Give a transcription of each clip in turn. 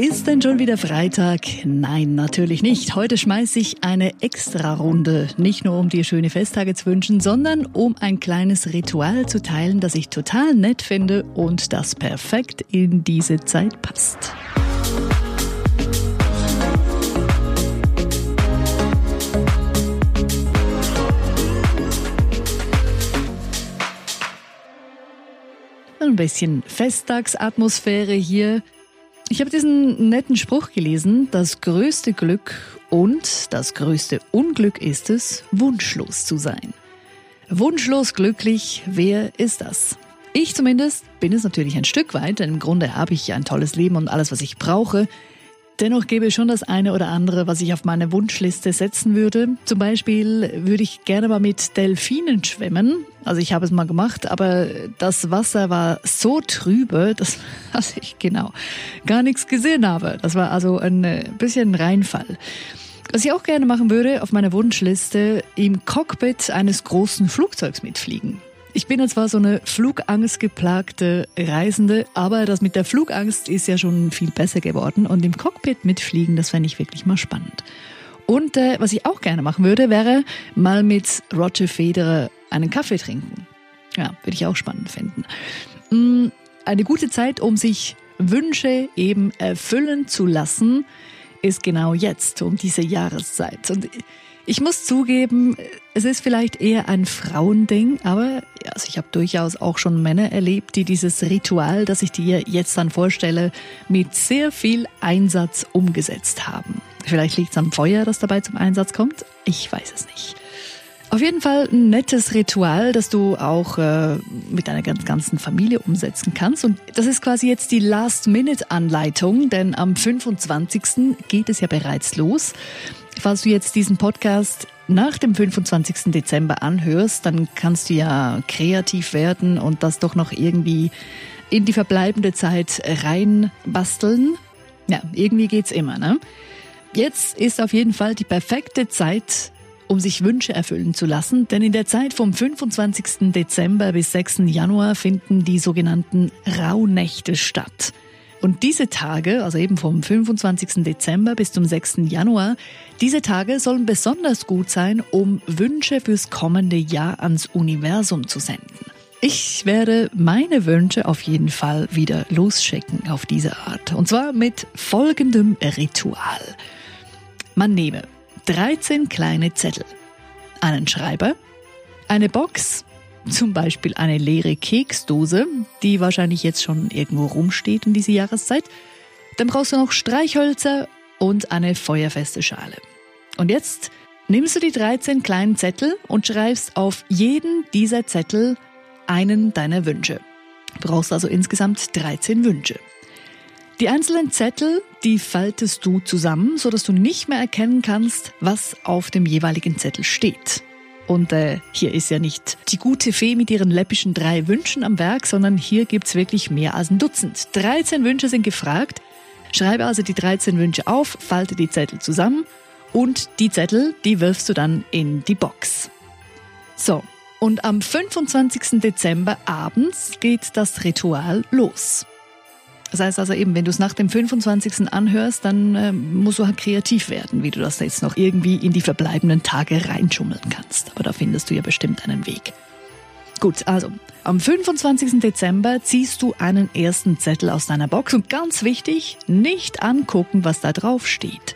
Ist denn schon wieder Freitag? Nein, natürlich nicht. Heute schmeiße ich eine Extra-Runde. Nicht nur um dir schöne Festtage zu wünschen, sondern um ein kleines Ritual zu teilen, das ich total nett finde und das perfekt in diese Zeit passt. Bisschen Festtagsatmosphäre hier. Ich habe diesen netten Spruch gelesen, das größte Glück und das größte Unglück ist es, wunschlos zu sein. Wunschlos glücklich, wer ist das? Ich zumindest bin es natürlich ein Stück weit, denn im Grunde habe ich ein tolles Leben und alles, was ich brauche. Dennoch gäbe es schon das eine oder andere, was ich auf meine Wunschliste setzen würde. Zum Beispiel würde ich gerne mal mit Delfinen schwimmen. Also ich habe es mal gemacht, aber das Wasser war so trübe, dass, dass ich genau gar nichts gesehen habe. Das war also ein äh, bisschen Reinfall. Was ich auch gerne machen würde auf meiner Wunschliste, im Cockpit eines großen Flugzeugs mitfliegen. Ich bin ja zwar so eine flugangstgeplagte Reisende, aber das mit der Flugangst ist ja schon viel besser geworden und im Cockpit mitfliegen, das fände ich wirklich mal spannend. Und äh, was ich auch gerne machen würde, wäre mal mit Roger Federer einen Kaffee trinken. Ja, würde ich auch spannend finden. Mm, eine gute Zeit, um sich Wünsche eben erfüllen zu lassen, ist genau jetzt, um diese Jahreszeit. Und ich muss zugeben, es ist vielleicht eher ein Frauending, aber also ich habe durchaus auch schon Männer erlebt, die dieses Ritual, das ich dir jetzt dann vorstelle, mit sehr viel Einsatz umgesetzt haben. Vielleicht liegt es am Feuer, das dabei zum Einsatz kommt. Ich weiß es nicht. Auf jeden Fall ein nettes Ritual, das du auch äh, mit deiner ganzen Familie umsetzen kannst. Und das ist quasi jetzt die Last-Minute-Anleitung, denn am 25. geht es ja bereits los. Falls du jetzt diesen Podcast nach dem 25. Dezember anhörst, dann kannst du ja kreativ werden und das doch noch irgendwie in die verbleibende Zeit reinbasteln. Ja, irgendwie geht's immer, ne? Jetzt ist auf jeden Fall die perfekte Zeit, um sich Wünsche erfüllen zu lassen, denn in der Zeit vom 25. Dezember bis 6. Januar finden die sogenannten Rauhnächte statt. Und diese Tage, also eben vom 25. Dezember bis zum 6. Januar, diese Tage sollen besonders gut sein, um Wünsche fürs kommende Jahr ans Universum zu senden. Ich werde meine Wünsche auf jeden Fall wieder losschicken auf diese Art. Und zwar mit folgendem Ritual. Man nehme 13 kleine Zettel, einen Schreiber, eine Box zum Beispiel eine leere Keksdose, die wahrscheinlich jetzt schon irgendwo rumsteht in dieser Jahreszeit. Dann brauchst du noch Streichhölzer und eine feuerfeste Schale. Und jetzt nimmst du die 13 kleinen Zettel und schreibst auf jeden dieser Zettel einen deiner Wünsche. Du brauchst also insgesamt 13 Wünsche. Die einzelnen Zettel, die faltest du zusammen, sodass du nicht mehr erkennen kannst, was auf dem jeweiligen Zettel steht. Und äh, hier ist ja nicht die gute Fee mit ihren läppischen drei Wünschen am Werk, sondern hier gibt's wirklich mehr als ein Dutzend. 13 Wünsche sind gefragt. Schreibe also die 13 Wünsche auf, falte die Zettel zusammen und die Zettel, die wirfst du dann in die Box. So, und am 25. Dezember abends geht das Ritual los. Das heißt also eben, wenn du es nach dem 25. anhörst, dann äh, musst du halt kreativ werden, wie du das jetzt noch irgendwie in die verbleibenden Tage reinschummeln kannst. Aber da findest du ja bestimmt einen Weg. Gut, also am 25. Dezember ziehst du einen ersten Zettel aus deiner Box und ganz wichtig, nicht angucken, was da drauf steht.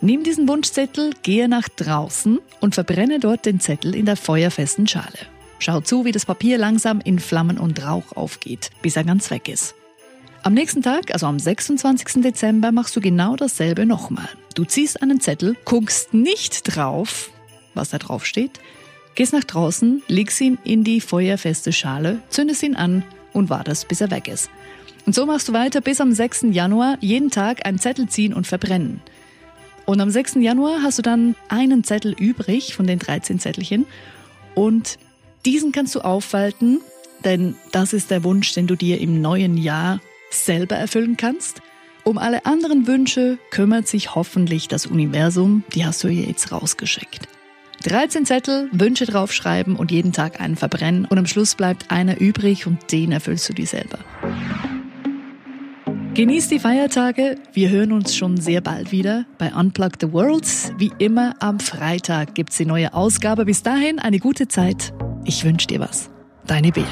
Nimm diesen Wunschzettel, gehe nach draußen und verbrenne dort den Zettel in der feuerfesten Schale. Schau zu, wie das Papier langsam in Flammen und Rauch aufgeht, bis er ganz weg ist. Am nächsten Tag, also am 26. Dezember, machst du genau dasselbe nochmal. Du ziehst einen Zettel, guckst nicht drauf, was da drauf steht, gehst nach draußen, legst ihn in die feuerfeste Schale, zündest ihn an und wartest, bis er weg ist. Und so machst du weiter bis am 6. Januar jeden Tag einen Zettel ziehen und verbrennen. Und am 6. Januar hast du dann einen Zettel übrig von den 13 Zettelchen und diesen kannst du aufhalten, denn das ist der Wunsch, den du dir im neuen Jahr selber erfüllen kannst. Um alle anderen Wünsche kümmert sich hoffentlich das Universum, die hast du hier jetzt rausgeschickt. 13 Zettel, Wünsche draufschreiben und jeden Tag einen verbrennen und am Schluss bleibt einer übrig und den erfüllst du dir selber. Genieß die Feiertage. Wir hören uns schon sehr bald wieder bei Unplug the World. Wie immer am Freitag gibt's die neue Ausgabe. Bis dahin eine gute Zeit. Ich wünsche dir was. Deine Bea.